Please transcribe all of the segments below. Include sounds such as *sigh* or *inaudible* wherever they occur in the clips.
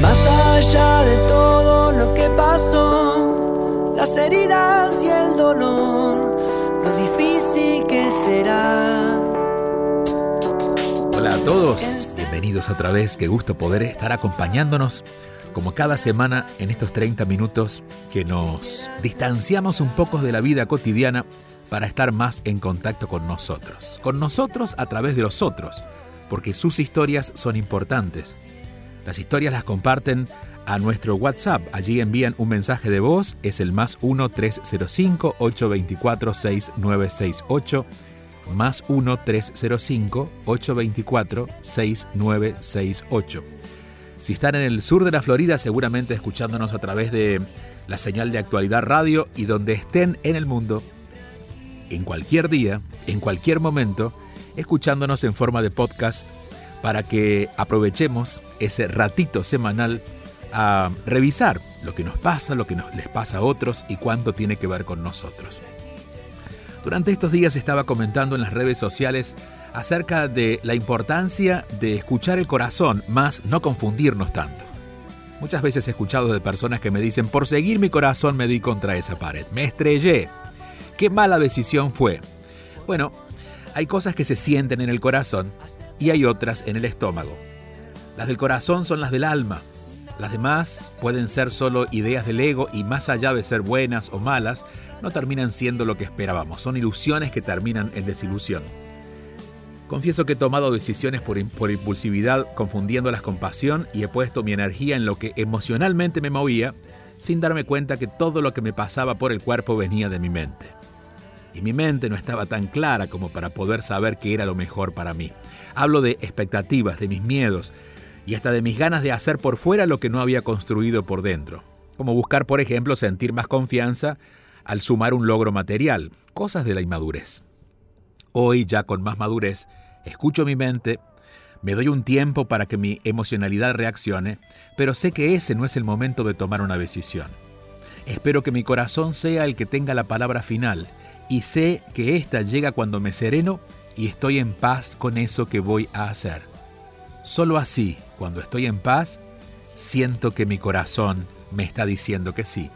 Más allá de todo lo que pasó, las heridas y el dolor, lo difícil que será. Hola a todos, bienvenidos otra vez, qué gusto poder estar acompañándonos como cada semana en estos 30 minutos que nos distanciamos un poco de la vida cotidiana para estar más en contacto con nosotros, con nosotros a través de los otros, porque sus historias son importantes. Las historias las comparten a nuestro WhatsApp. Allí envían un mensaje de voz, es el más 1-305-824-6968, más 1-305-824-6968. Si están en el sur de la Florida, seguramente escuchándonos a través de la señal de actualidad radio y donde estén en el mundo, en cualquier día, en cualquier momento, escuchándonos en forma de podcast para que aprovechemos ese ratito semanal a revisar lo que nos pasa, lo que nos, les pasa a otros y cuánto tiene que ver con nosotros. Durante estos días estaba comentando en las redes sociales acerca de la importancia de escuchar el corazón, más no confundirnos tanto. Muchas veces he escuchado de personas que me dicen, por seguir mi corazón me di contra esa pared, me estrellé. Qué mala decisión fue. Bueno, hay cosas que se sienten en el corazón y hay otras en el estómago. Las del corazón son las del alma. Las demás pueden ser solo ideas del ego y más allá de ser buenas o malas, no terminan siendo lo que esperábamos. Son ilusiones que terminan en desilusión. Confieso que he tomado decisiones por, impulsividad, confundiéndolas con pasión y he puesto mi energía en lo que emocionalmente me movía, sin darme cuenta que todo lo que me pasaba por el cuerpo venía de mi mente. Y mi mente no estaba tan clara como para poder saber qué era lo mejor para mí. Hablo de expectativas, de mis miedos y hasta de mis ganas de hacer por fuera lo que no había construido por dentro. Como buscar, por ejemplo, sentir más confianza al sumar un logro material, cosas de la inmadurez. Hoy, ya con más madurez, escucho mi mente, me doy un tiempo para que mi emocionalidad reaccione, pero sé que ese no es el momento de tomar una decisión. Espero que mi corazón sea el que tenga la palabra final y sé que ésta llega cuando me sereno y estoy en paz con eso que voy a hacer. Solo así, cuando estoy en paz, siento que mi corazón me está diciendo que sí.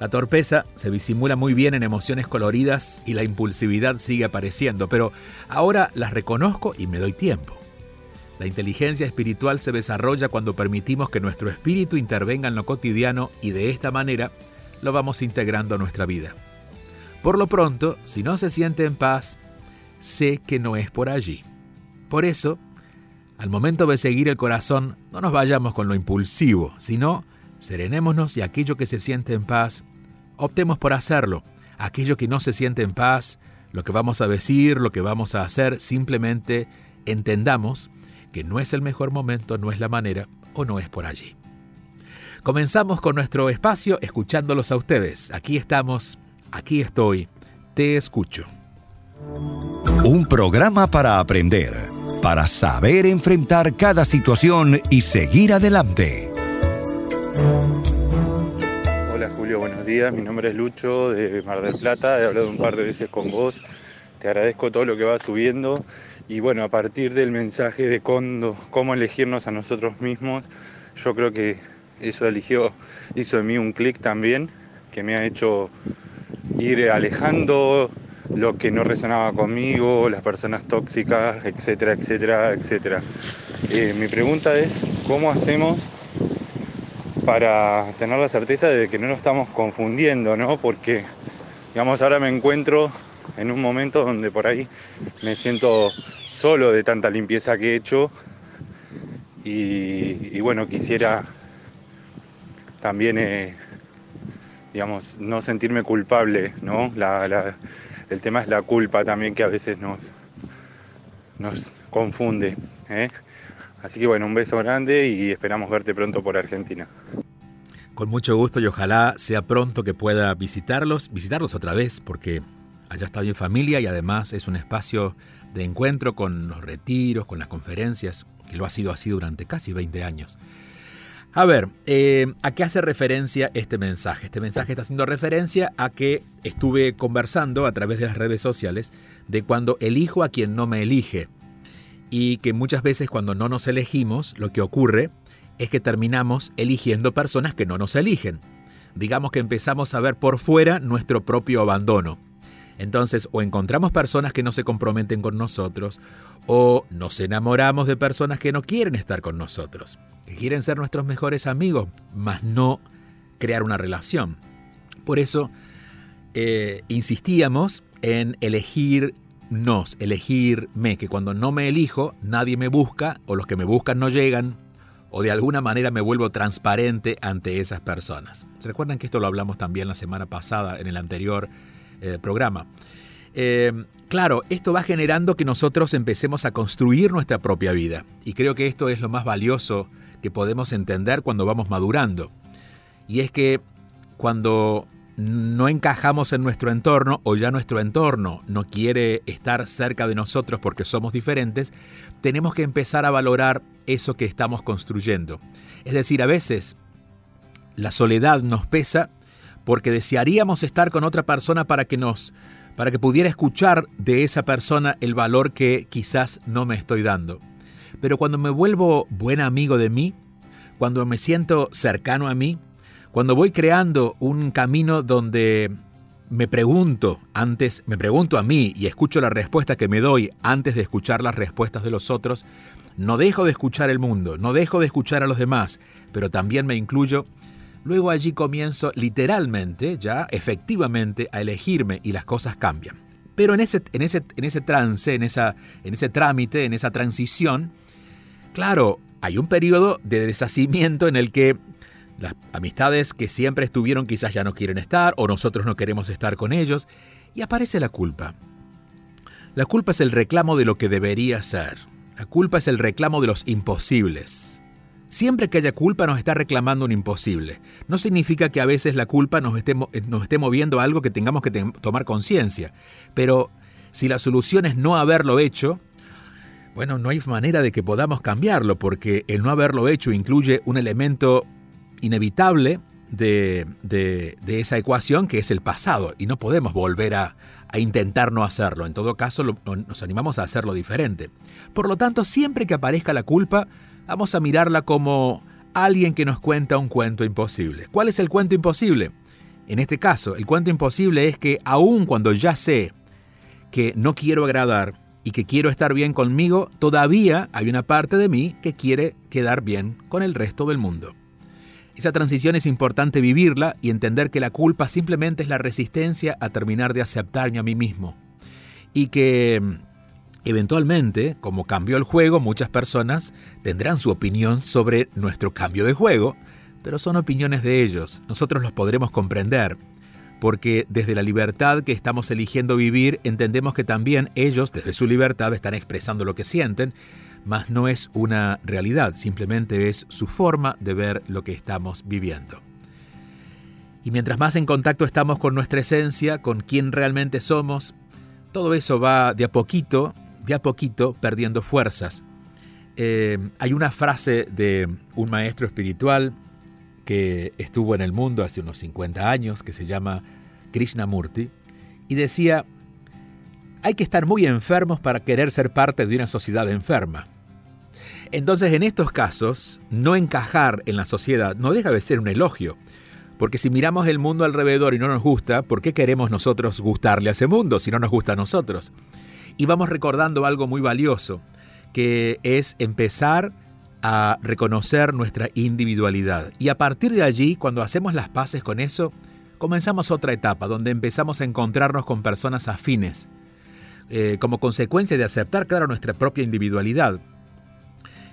La torpeza se disimula muy bien en emociones coloridas y la impulsividad sigue apareciendo, pero ahora las reconozco y me doy tiempo. La inteligencia espiritual se desarrolla cuando permitimos que nuestro espíritu intervenga en lo cotidiano y de esta manera lo vamos integrando a nuestra vida. Por lo pronto, si no se siente en paz, sé que no es por allí. Por eso, al momento de seguir el corazón, no nos vayamos con lo impulsivo, sino serenémonos y aquello que se siente en paz, optemos por hacerlo. Aquello que no se siente en paz, lo que vamos a decir, lo que vamos a hacer, simplemente entendamos que no es el mejor momento, no es la manera o no es por allí. Comenzamos con nuestro espacio escuchándolos a ustedes. Aquí estamos Aquí estoy, te escucho. Un programa para aprender, para saber enfrentar cada situación y seguir adelante. Hola Julio, buenos días. Mi nombre es Lucho de Mar del Plata. He hablado un par de veces con vos. Te agradezco todo lo que vas subiendo. Y bueno, a partir del mensaje de Condo, cómo elegirnos a nosotros mismos, yo creo que eso eligió, hizo de mí un clic también, que me ha hecho ir alejando lo que no resonaba conmigo, las personas tóxicas, etcétera, etcétera, etcétera. Eh, mi pregunta es, ¿cómo hacemos para tener la certeza de que no nos estamos confundiendo, ¿no? Porque, digamos, ahora me encuentro en un momento donde por ahí me siento solo de tanta limpieza que he hecho y, bueno, quisiera también, eh, digamos, no sentirme culpable, ¿no? el tema es la culpa también que a veces nos, nos confunde. ¿eh? Así que bueno, un beso grande y esperamos verte pronto por Argentina. Con mucho gusto y ojalá sea pronto que pueda visitarlos, visitarlos otra vez, porque allá está bien familia y además es un espacio de encuentro con los retiros, con las conferencias, que lo ha sido así durante casi 20 años. A ver, eh, ¿a qué hace referencia este mensaje? Este mensaje está haciendo referencia a que estuve conversando a través de las redes sociales de cuando elijo a quien no me elige. Y que muchas veces cuando no nos elegimos, lo que ocurre es que terminamos eligiendo personas que no nos eligen. Digamos que empezamos a ver por fuera nuestro propio abandono. Entonces, o encontramos personas que no se comprometen con nosotros, o nos enamoramos de personas que no quieren estar con nosotros, que quieren ser nuestros mejores amigos, mas no crear una relación. Por eso eh, insistíamos en elegirnos, elegirme, que cuando no me elijo, nadie me busca, o los que me buscan no llegan, o de alguna manera me vuelvo transparente ante esas personas. ¿Se recuerdan que esto lo hablamos también la semana pasada en el anterior eh, programa. Eh, claro, esto va generando que nosotros empecemos a construir nuestra propia vida. Y creo que esto es lo más valioso que podemos entender cuando vamos madurando. Y es que cuando no encajamos en nuestro entorno o ya nuestro entorno no quiere estar cerca de nosotros porque somos diferentes, tenemos que empezar a valorar eso que estamos construyendo. Es decir, a veces la soledad nos pesa porque desearíamos estar con otra persona para que nos para que pudiera escuchar de esa persona el valor que quizás no me estoy dando. Pero cuando me vuelvo buen amigo de mí, cuando me siento cercano a mí, cuando voy creando un camino donde me pregunto antes, me pregunto a mí y escucho la respuesta que me doy antes de escuchar las respuestas de los otros, no dejo de escuchar el mundo, no dejo de escuchar a los demás, pero también me incluyo Luego allí comienzo literalmente, ya efectivamente, a elegirme y las cosas cambian. Pero en ese, en ese, en ese trance, en, esa, en ese trámite, en esa transición, claro, hay un periodo de deshacimiento en el que las amistades que siempre estuvieron quizás ya no quieren estar o nosotros no queremos estar con ellos y aparece la culpa. La culpa es el reclamo de lo que debería ser. La culpa es el reclamo de los imposibles. Siempre que haya culpa nos está reclamando un imposible. No significa que a veces la culpa nos esté, moviendo a algo que tengamos que tomar conciencia. Pero si la solución es no haberlo hecho, bueno, no hay manera de que podamos cambiarlo porque el no haberlo hecho incluye un elemento inevitable de, esa ecuación que es el pasado y no podemos volver a, intentar no hacerlo. En todo caso, nos animamos a hacerlo diferente. Por lo tanto, siempre que aparezca la culpa, vamos a mirarla como alguien que nos cuenta un cuento imposible. ¿Cuál es el cuento imposible? En este caso, el cuento imposible es que aun cuando ya sé que no quiero agradar y que quiero estar bien conmigo, todavía hay una parte de mí que quiere quedar bien con el resto del mundo. Esa transición es importante vivirla y entender que la culpa simplemente es la resistencia a terminar de aceptarme a mí mismo. Y que Eventualmente, como cambió el juego, muchas personas tendrán su opinión sobre nuestro cambio de juego, pero son opiniones de ellos, nosotros los podremos comprender, porque desde la libertad que estamos eligiendo vivir entendemos que también ellos, desde su libertad, están expresando lo que sienten, mas no es una realidad, simplemente es su forma de ver lo que estamos viviendo. Y mientras más en contacto estamos con nuestra esencia, con quién realmente somos, todo eso va de a poquito de a poquito perdiendo fuerzas. Eh, hay una frase de un maestro espiritual que estuvo en el mundo hace unos 50 años, que se llama Krishnamurti, y decía, hay que estar muy enfermos para querer ser parte de una sociedad enferma. Entonces, en estos casos, no encajar en la sociedad no deja de ser un elogio, porque si miramos el mundo alrededor y no nos gusta, ¿por qué queremos nosotros gustarle a ese mundo si no nos gusta a nosotros? Y vamos recordando algo muy valioso, que es empezar a reconocer nuestra individualidad. Y a partir de allí, cuando hacemos las paces con eso, comenzamos otra etapa donde empezamos a encontrarnos con personas afines, eh, como consecuencia de aceptar, claro, nuestra propia individualidad.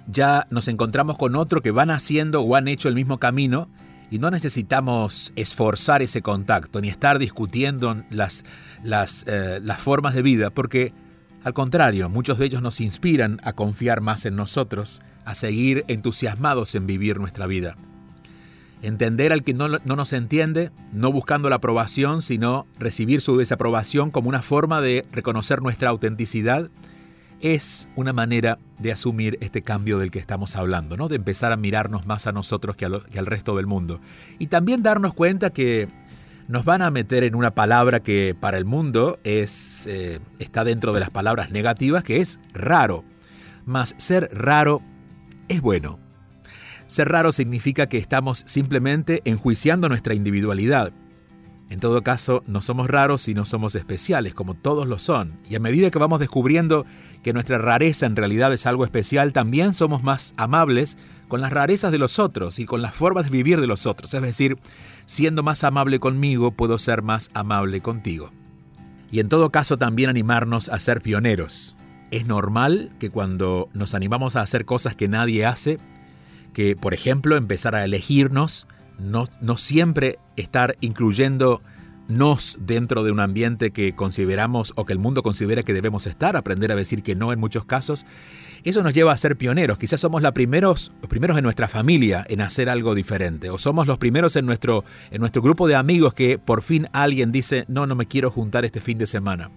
Ya nos encontramos con otro que van haciendo o han hecho el mismo camino y no necesitamos esforzar ese contacto ni estar discutiendo las, las, eh, las formas de vida, porque al contrario, muchos de ellos nos inspiran a confiar más en nosotros, a seguir entusiasmados en vivir nuestra vida. Entender al que no, nos entiende, no buscando la aprobación, sino recibir su desaprobación como una forma de reconocer nuestra autenticidad, es una manera de asumir este cambio del que estamos hablando, ¿no? de empezar a mirarnos más a nosotros que, al resto del mundo. Y también darnos cuenta que nos van a meter en una palabra que para el mundo es, eh, está dentro de las palabras negativas, que es raro. Mas ser raro es bueno. Ser raro significa que estamos simplemente enjuiciando nuestra individualidad. En todo caso, no somos raros y no somos especiales, como todos lo son. Y a medida que vamos descubriendo que nuestra rareza en realidad es algo especial, también somos más amables con las rarezas de los otros y con las formas de vivir de los otros. Es decir, siendo más amable conmigo, puedo ser más amable contigo. Y en todo caso, también animarnos a ser pioneros. Es normal que cuando nos animamos a hacer cosas que nadie hace, que por ejemplo empezar a elegirnos, no, siempre estar incluyendo nos dentro de un ambiente que consideramos o que el mundo considera que debemos estar, aprender a decir que no en muchos casos, eso nos lleva a ser pioneros. Quizás somos la primeros, los primeros en nuestra familia en hacer algo diferente, o somos los primeros en nuestro, en nuestro grupo de amigos que por fin alguien dice, no, no me quiero juntar este fin de semana.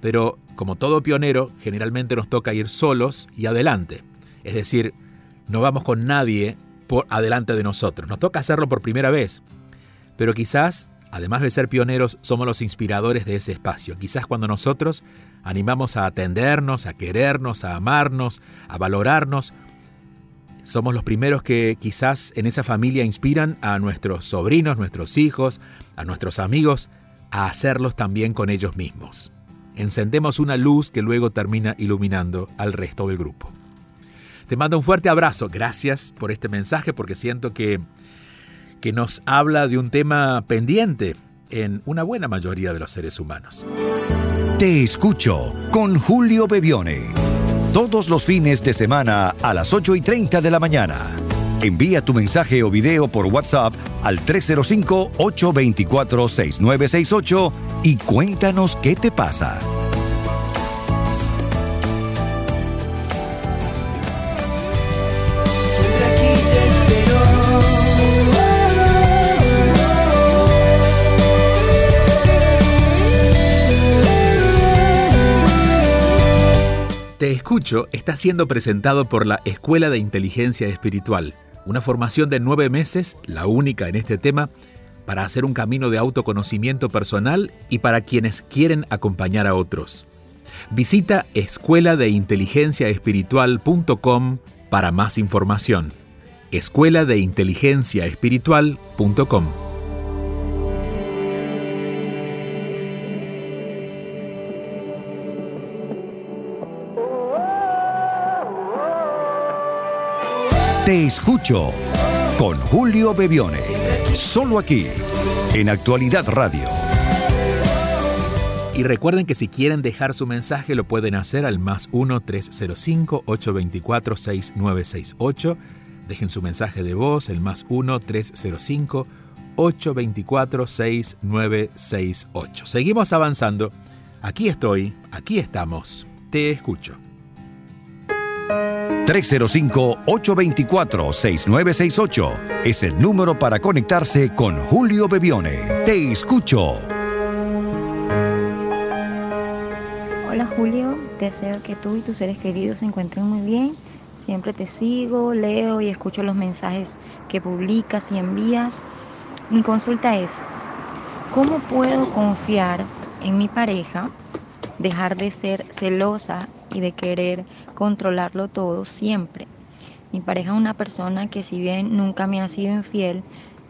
Pero como todo pionero, generalmente nos toca ir solos y adelante. Es decir, no vamos con nadie por adelante de nosotros. Nos toca hacerlo por primera vez. Pero quizás, además de ser pioneros, somos los inspiradores de ese espacio. Quizás cuando nosotros animamos a atendernos, a querernos, a amarnos, a valorarnos, somos los primeros que quizás en esa familia inspiran a nuestros sobrinos, nuestros hijos, a nuestros amigos, a hacerlos también con ellos mismos. Encendemos una luz que luego termina iluminando al resto del grupo. Te mando un fuerte abrazo. Gracias por este mensaje porque siento que, que nos habla de un tema pendiente en una buena mayoría de los seres humanos. Te escucho con Julio Bebione. Todos los fines de semana a las 8 y 30 de la mañana. Envía tu mensaje o video por WhatsApp al 305-824-6968 y cuéntanos qué te pasa. Te escucho está siendo presentado por la Escuela de Inteligencia Espiritual, una formación de nueve meses, la única en este tema, para hacer un camino de autoconocimiento personal y para quienes quieren acompañar a otros. Visita escuela de inteligencia espiritual.com para más información. Escuela de inteligencia espiritual.com Te escucho con Julio Bebione. Solo aquí, en Actualidad Radio. Y recuerden que si quieren dejar su mensaje lo pueden hacer al más 1-305-824-6968. Dejen su mensaje de voz, el más 1-305-824-6968. Seguimos avanzando. Aquí estoy, aquí estamos. Te escucho. 305-824-6968 es el número para conectarse con Julio Bebione. Te escucho. Hola Julio, deseo que tú y tus seres queridos se encuentren muy bien. Siempre te sigo, leo y escucho los mensajes que publicas y envías. Mi consulta es, ¿cómo puedo confiar en mi pareja, dejar de ser celosa y de querer controlarlo todo siempre. Mi pareja es una persona que si bien nunca me ha sido infiel,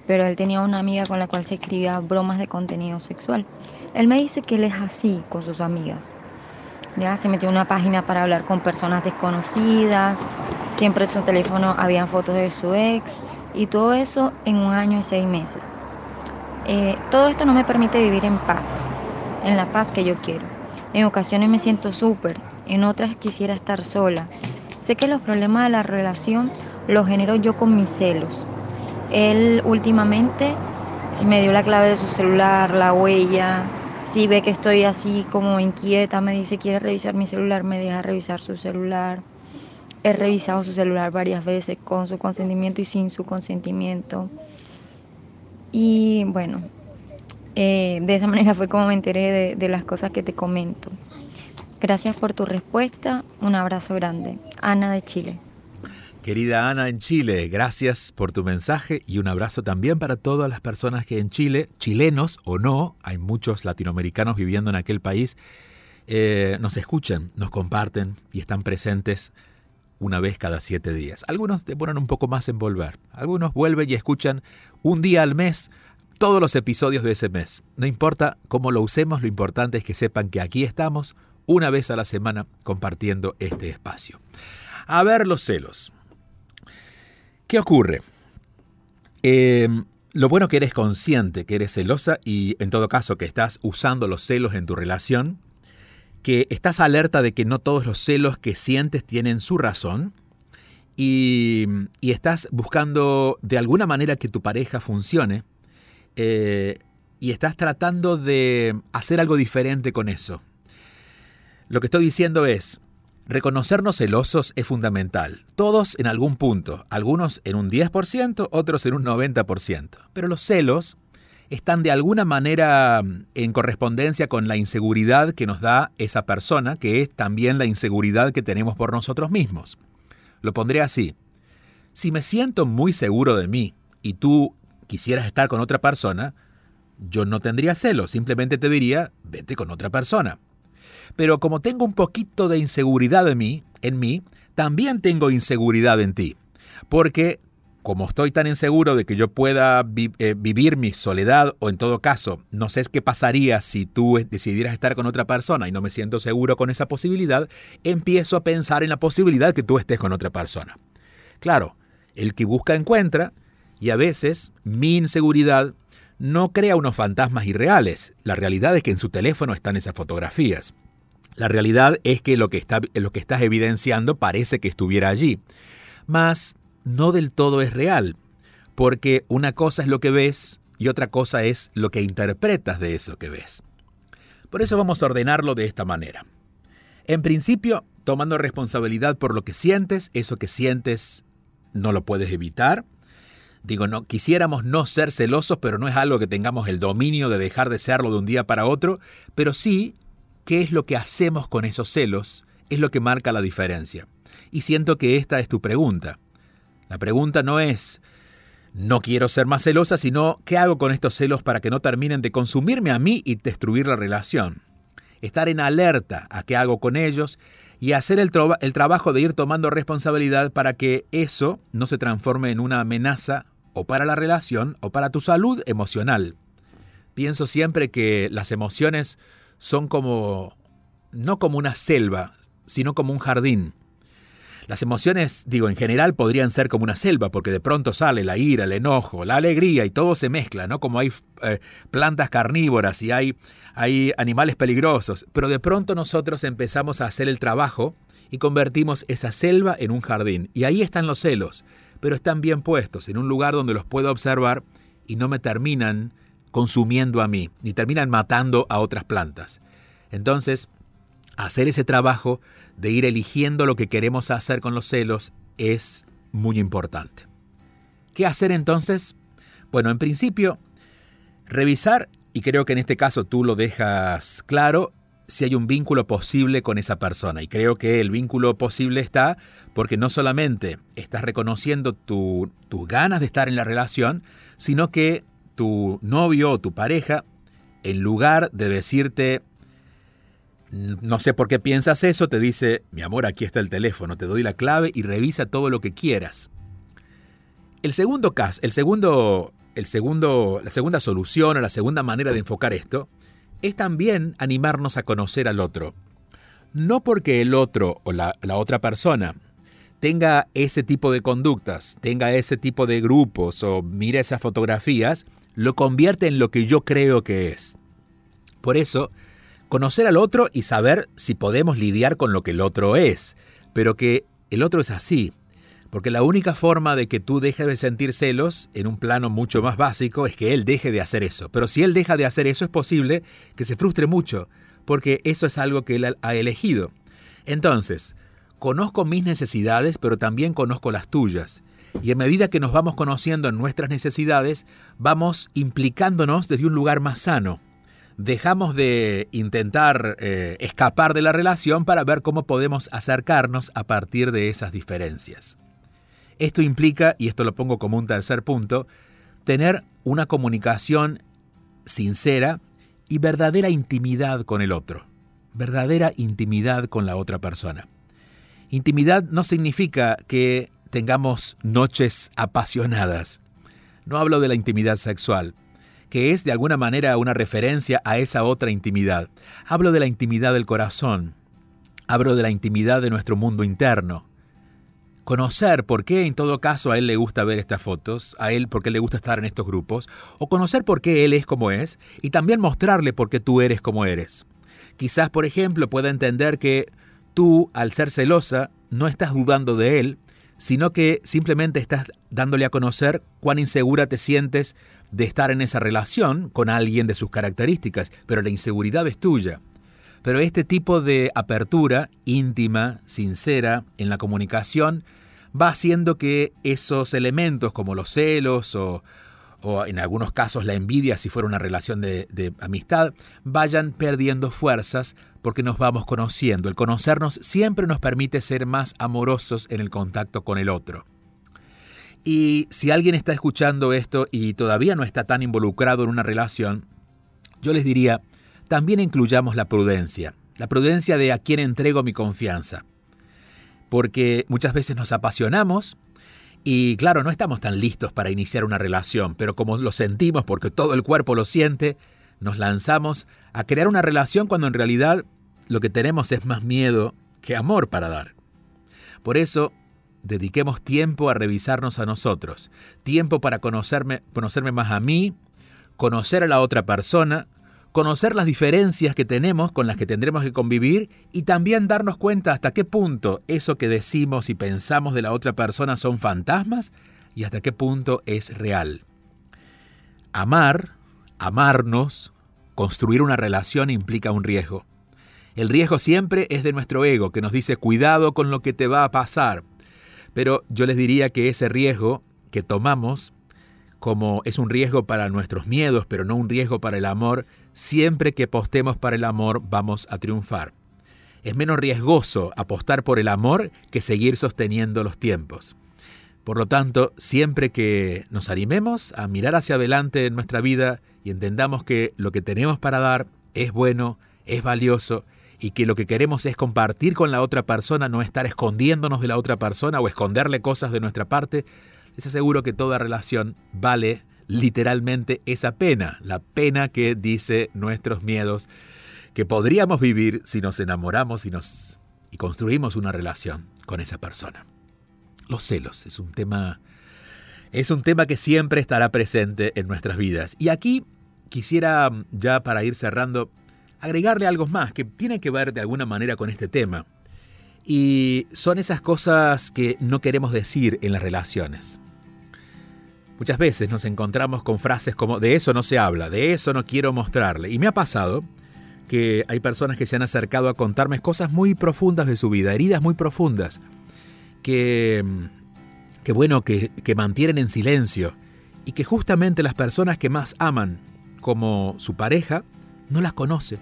pero él tenía una amiga con la cual se escribía bromas de contenido sexual. Él me dice que él es así con sus amigas. Ya se metió una página para hablar con personas desconocidas. Siempre en su teléfono habían fotos de su ex. Y todo eso en un año y seis meses. Eh, todo esto no me permite vivir en paz, en la paz que yo quiero. En ocasiones me siento súper, en otras quisiera estar sola. Sé que los problemas de la relación los genero yo con mis celos. Él últimamente me dio la clave de su celular, la huella. Si ve que estoy así como inquieta, me dice quiere revisar mi celular, me deja revisar su celular. He revisado su celular varias veces con su consentimiento y sin su consentimiento. Y bueno, eh, de esa *laughs* manera fue como me enteré de, de las cosas que te comento. Gracias por tu respuesta. Un abrazo grande. Ana de Chile. Querida Ana en Chile, gracias por tu mensaje y un abrazo también para todas las personas que en Chile, chilenos o no, hay muchos latinoamericanos viviendo en aquel país, eh, nos escuchan, nos comparten y están presentes una vez cada siete días. Algunos demoran un poco más en volver, algunos vuelven y escuchan un día al mes todos los episodios de ese mes. No importa cómo lo usemos, lo importante es que sepan que aquí estamos una vez a la semana compartiendo este espacio. A ver los celos. ¿Qué ocurre? Eh, lo bueno que eres consciente, que eres celosa y en todo caso que estás usando los celos en tu relación, que estás alerta de que no todos los celos que sientes tienen su razón y, estás buscando de alguna manera que tu pareja funcione eh, y estás tratando de hacer algo diferente con eso. Lo que estoy diciendo es, Reconocernos celosos es fundamental, todos en algún punto, algunos en un 10%, otros en un 90%, pero los celos están de alguna manera mm, en correspondencia con la inseguridad que nos da esa persona, que es también la inseguridad que tenemos por nosotros mismos. Lo pondré así. Si me siento muy seguro de mí y tú quisieras estar con otra persona, yo no tendría celos, simplemente te diría, vete con otra persona. Pero como tengo un poquito de inseguridad en mí, en mí, también tengo inseguridad en ti. Porque como estoy tan inseguro de que yo pueda eh, vivir mi soledad, o en todo caso, no sé qué pasaría si tú decidieras estar con otra persona y no me siento seguro con esa posibilidad, empiezo a pensar en la posibilidad que tú estés con otra persona. Claro, el que busca encuentra, y a veces mi inseguridad no crea unos fantasmas irreales. La realidad es que en su teléfono están esas fotografías. La realidad es que lo que, estás evidenciando parece que estuviera allí. Mas no del todo es real, porque una cosa es lo que ves y otra cosa es lo que interpretas de eso que ves. Por eso vamos a ordenarlo de esta manera. En principio, tomando responsabilidad por lo que sientes, eso que sientes no lo puedes evitar. Digo, no quisiéramos no ser celosos, pero no es algo que tengamos el dominio de dejar de serlo de un día para otro, pero sí qué es lo que hacemos con esos celos es lo que marca la diferencia. Y siento que esta es tu pregunta. La pregunta no es, no quiero ser más celosa, sino, ¿qué hago con estos celos para que no terminen de consumirme a mí y destruir la relación? Estar en alerta a qué hago con ellos y hacer el, el trabajo de ir tomando responsabilidad para que eso no se transforme en una amenaza o para la relación o para tu salud emocional. Pienso siempre que las emociones son como, no como una selva, sino como un jardín. Las emociones, digo, en general podrían ser como una selva, porque de pronto sale la ira, el enojo, la alegría y todo se mezcla, ¿no? Como hay eh, plantas carnívoras y hay, hay animales peligrosos, pero de pronto nosotros empezamos a hacer el trabajo y convertimos esa selva en un jardín. Y ahí están los celos, pero están bien puestos, en un lugar donde los puedo observar y no me terminan consumiendo a mí, ni terminan matando a otras plantas. Entonces, hacer ese trabajo de ir eligiendo lo que queremos hacer con los celos es muy importante. ¿Qué hacer entonces? Bueno, en principio, revisar, y creo que en este caso tú lo dejas claro, si hay un vínculo posible con esa persona. Y creo que el vínculo posible está porque no solamente estás reconociendo tus ganas de estar en la relación, sino que tu novio o tu pareja, en lugar de decirte, no sé por qué piensas eso, te dice, mi amor, aquí está el teléfono, te doy la clave y revisa todo lo que quieras. El segundo caso, el segundo, el segundo, la segunda solución o la segunda manera de enfocar esto es también animarnos a conocer al otro. no porque el otro o la, la otra persona tenga ese tipo de conductas, tenga ese tipo de grupos o mire esas fotografías, lo convierte en lo que yo creo que es. Por eso, conocer al otro y saber si podemos lidiar con lo que el otro es, pero que el otro es así. Porque la única forma de que tú dejes de sentir celos en un plano mucho más básico es que él deje de hacer eso. Pero si él deja de hacer eso es posible que se frustre mucho, porque eso es algo que él ha elegido. Entonces, Conozco mis necesidades, pero también conozco las tuyas. Y a medida que nos vamos conociendo en nuestras necesidades, vamos implicándonos desde un lugar más sano. Dejamos de intentar eh, escapar de la relación para ver cómo podemos acercarnos a partir de esas diferencias. Esto implica, y esto lo pongo como un tercer punto, tener una comunicación sincera y verdadera intimidad con el otro, verdadera intimidad con la otra persona. Intimidad no significa que tengamos noches apasionadas. No hablo de la intimidad sexual, que es de alguna manera una referencia a esa otra intimidad. Hablo de la intimidad del corazón. Hablo de la intimidad de nuestro mundo interno. Conocer por qué en todo caso a él le gusta ver estas fotos, a él por qué le gusta estar en estos grupos, o conocer por qué él es como es, y también mostrarle por qué tú eres como eres. Quizás, por ejemplo, pueda entender que tú, al ser celosa, no estás dudando de él, sino que simplemente estás dándole a conocer cuán insegura te sientes de estar en esa relación con alguien de sus características, pero la inseguridad es tuya. Pero este tipo de apertura íntima, sincera, en la comunicación, va haciendo que esos elementos como los celos o, o en algunos casos la envidia si fuera una relación de, amistad, vayan perdiendo fuerzas porque nos vamos conociendo. El conocernos siempre nos permite ser más amorosos en el contacto con el otro. Y si alguien está escuchando esto y todavía no está tan involucrado en una relación, yo les diría, también incluyamos la prudencia, la prudencia de a quién entrego mi confianza. Porque muchas veces nos apasionamos, y claro, no estamos tan listos para iniciar una relación, pero como lo sentimos porque todo el cuerpo lo siente, nos lanzamos a crear una relación cuando en realidad lo que tenemos es más miedo que amor para dar. Por eso, dediquemos tiempo a revisarnos a nosotros, tiempo para conocerme, conocerme más a mí, conocer a la otra persona, conocer las diferencias que tenemos con las que tendremos que convivir y también darnos cuenta hasta qué punto eso que decimos y pensamos de la otra persona son fantasmas y hasta qué punto es real. Amar, amarnos, construir una relación implica un riesgo. El riesgo siempre es de nuestro ego, que nos dice cuidado con lo que te va a pasar. Pero yo les diría que ese riesgo que tomamos, como es un riesgo para nuestros miedos, pero no un riesgo para el amor, siempre que apostemos para el amor vamos a triunfar. Es menos riesgoso apostar por el amor que seguir sosteniendo los tiempos. Por lo tanto, siempre que nos animemos a mirar hacia adelante en nuestra vida y entendamos que lo que tenemos para dar es bueno, es valioso y que lo que queremos es compartir con la otra persona, no estar escondiéndonos de la otra persona o esconderle cosas de nuestra parte, les aseguro que toda relación vale literalmente esa pena, la pena que dice nuestros miedos que podríamos vivir si nos enamoramos y, nos, y construimos una relación con esa persona. Los celos es un tema es un tema que siempre estará presente en nuestras vidas. Y aquí quisiera ya para ir cerrando agregarle algo más que tiene que ver de alguna manera con este tema. Y son esas cosas que no queremos decir en las relaciones. Muchas veces nos encontramos con frases como de eso no se habla, de eso no quiero mostrarle. Y me ha pasado que hay personas que se han acercado a contarme cosas muy profundas de su vida, heridas muy profundas, que, que bueno, que, que mantienen en silencio y que justamente las personas que más aman como su pareja no las conoce.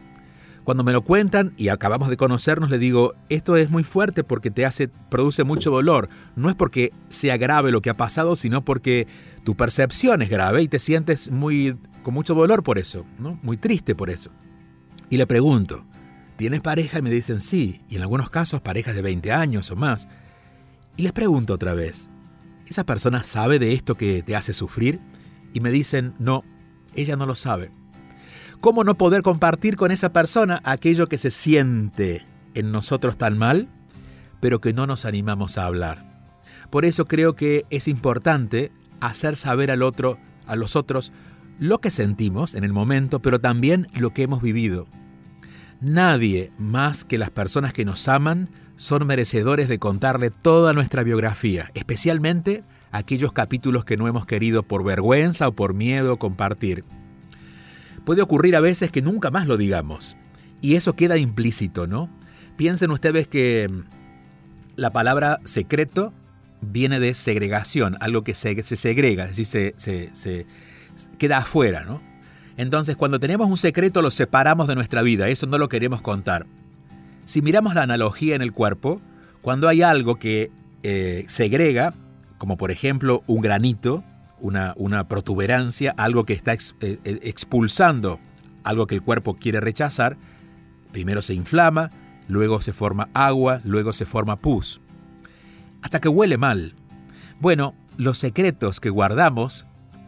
Cuando me lo cuentan y acabamos de conocernos, le digo, esto es muy fuerte porque te hace, produce mucho dolor. No es porque sea grave lo que ha pasado, sino porque tu percepción es grave y te sientes muy, con mucho dolor por eso, ¿no? muy triste por eso. Y le pregunto, ¿tienes pareja? Y me dicen sí, y en algunos casos parejas de 20 años o más. Y les pregunto otra vez, ¿esa persona sabe de esto que te hace sufrir? Y me dicen, no, ella no lo sabe. ¿Cómo no poder compartir con esa persona aquello que se siente en nosotros tan mal, pero que no nos animamos a hablar. Por eso creo que es importante hacer saber al otro, a los otros, lo que sentimos en el momento, pero también lo que hemos vivido. Nadie más que las personas que nos aman son merecedores de contarle toda nuestra biografía, especialmente aquellos capítulos que no hemos querido por vergüenza o por miedo compartir. Puede ocurrir a veces que nunca más lo digamos, y eso queda implícito, ¿no? Piensen ustedes que la palabra secreto viene de segregación, algo que se, segrega, es decir, se, queda afuera, ¿no? Entonces, cuando tenemos un secreto, lo separamos de nuestra vida, eso no lo queremos contar. Si miramos la analogía en el cuerpo, cuando hay algo que eh, segrega, como por ejemplo un granito, una, una protuberancia, algo que está eh, eh, expulsando algo que el cuerpo quiere rechazar, primero se inflama, luego se forma agua, luego se forma pus, hasta que huele mal. Bueno, los secretos que guardamos,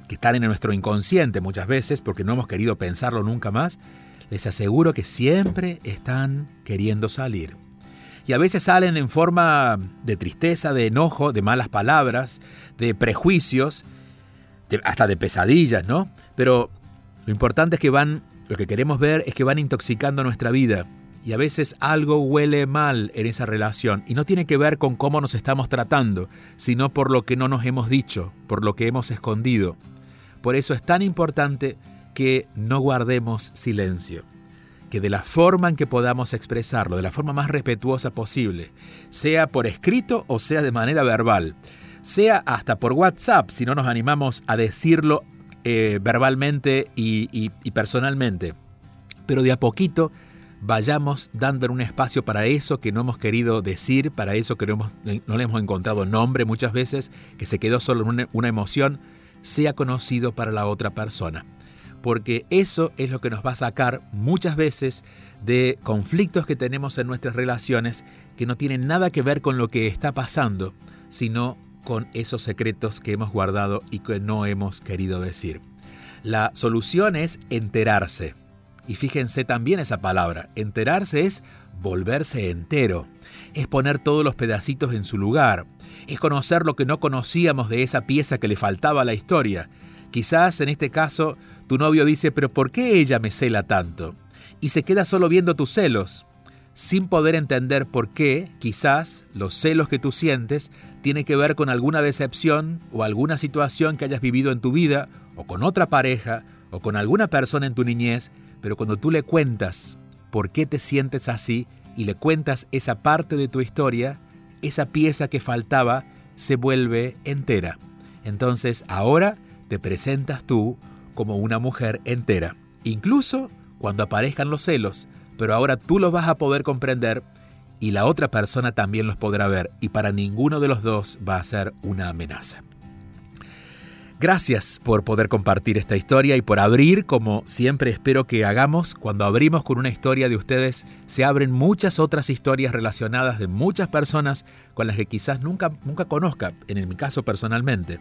que están en nuestro inconsciente muchas veces porque no hemos querido pensarlo nunca más, les aseguro que siempre están queriendo salir. Y a veces salen en forma de tristeza, de enojo, de malas palabras, de prejuicios, hasta de pesadillas, ¿no? Pero lo importante es que van, lo que queremos ver es que van intoxicando nuestra vida. Y a veces algo huele mal en esa relación. Y no tiene que ver con cómo nos estamos tratando, sino por lo que no nos hemos dicho, por lo que hemos escondido. Por eso es tan importante que no guardemos silencio, que de la forma en que podamos expresarlo, de la forma más respetuosa posible, sea por escrito o sea de manera verbal, sea hasta por WhatsApp, si no nos animamos a decirlo eh, verbalmente y, personalmente, pero de a poquito vayamos dando un espacio para eso que no hemos querido decir, para eso que no, le hemos encontrado nombre muchas veces, que se quedó solo en una emoción, sea conocido para la otra persona. Porque eso es lo que nos va a sacar muchas veces de conflictos que tenemos en nuestras relaciones que no tienen nada que ver con lo que está pasando, sino con esos secretos que hemos guardado y que no hemos querido decir. La solución es enterarse. Y fíjense también esa palabra, enterarse es volverse entero, es poner todos los pedacitos en su lugar, es conocer lo que no conocíamos de esa pieza que le faltaba a la historia. Quizás en este caso tu novio dice, pero ¿por qué ella me cela tanto? Y se queda solo viendo tus celos, sin poder entender por qué, quizás, los celos que tú sientes tienen que ver con alguna decepción o alguna situación que hayas vivido en tu vida, o con otra pareja, o con alguna persona en tu niñez, pero cuando tú le cuentas por qué te sientes así y le cuentas esa parte de tu historia, esa pieza que faltaba se vuelve entera. Entonces ahora te presentas tú como una mujer entera, incluso cuando aparezcan los celos, pero ahora tú los vas a poder comprender y la otra persona también los podrá ver y para ninguno de los dos va a ser una amenaza. Gracias por poder compartir esta historia y por abrir, como siempre espero que hagamos, cuando abrimos con una historia de ustedes, se abren muchas otras historias relacionadas de muchas personas con las que quizás nunca, nunca conozca, en mi caso personalmente.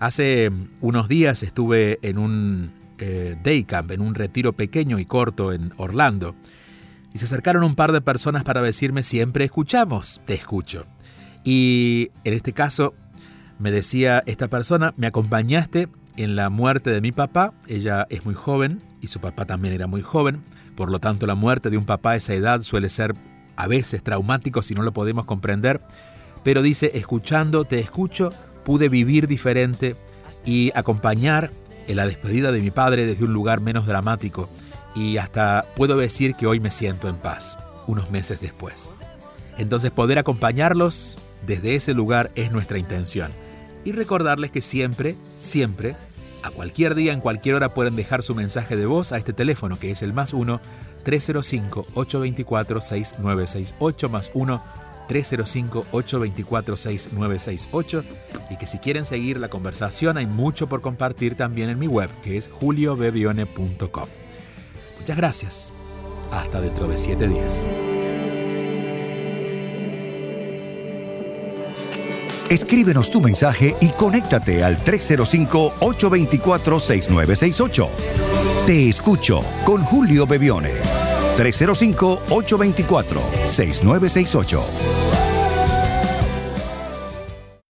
Hace unos días estuve en un eh, day camp, en un retiro pequeño y corto en Orlando, y se acercaron un par de personas para decirme siempre escuchamos, te escucho. Y en este caso me decía esta persona, me acompañaste en la muerte de mi papá, ella es muy joven y su papá también era muy joven, por lo tanto la muerte de un papá a esa edad suele ser a veces traumático si no lo podemos comprender, pero dice, escuchando, te escucho, pude vivir diferente y acompañar en la despedida de mi padre desde un lugar menos dramático y hasta puedo decir que hoy me siento en paz, unos meses después. Entonces poder acompañarlos desde ese lugar es nuestra intención. Y recordarles que siempre, siempre, a cualquier día, en cualquier hora pueden dejar su mensaje de voz a este teléfono que es el más 1-305-824-6968 más 1 305-824-6968 y que si quieren seguir la conversación hay mucho por compartir también en mi web que es juliobebione.com. Muchas gracias. Hasta dentro de siete días. Escríbenos tu mensaje y conéctate al 305-824-6968. Te escucho con Julio Bebione. 305-824-6968.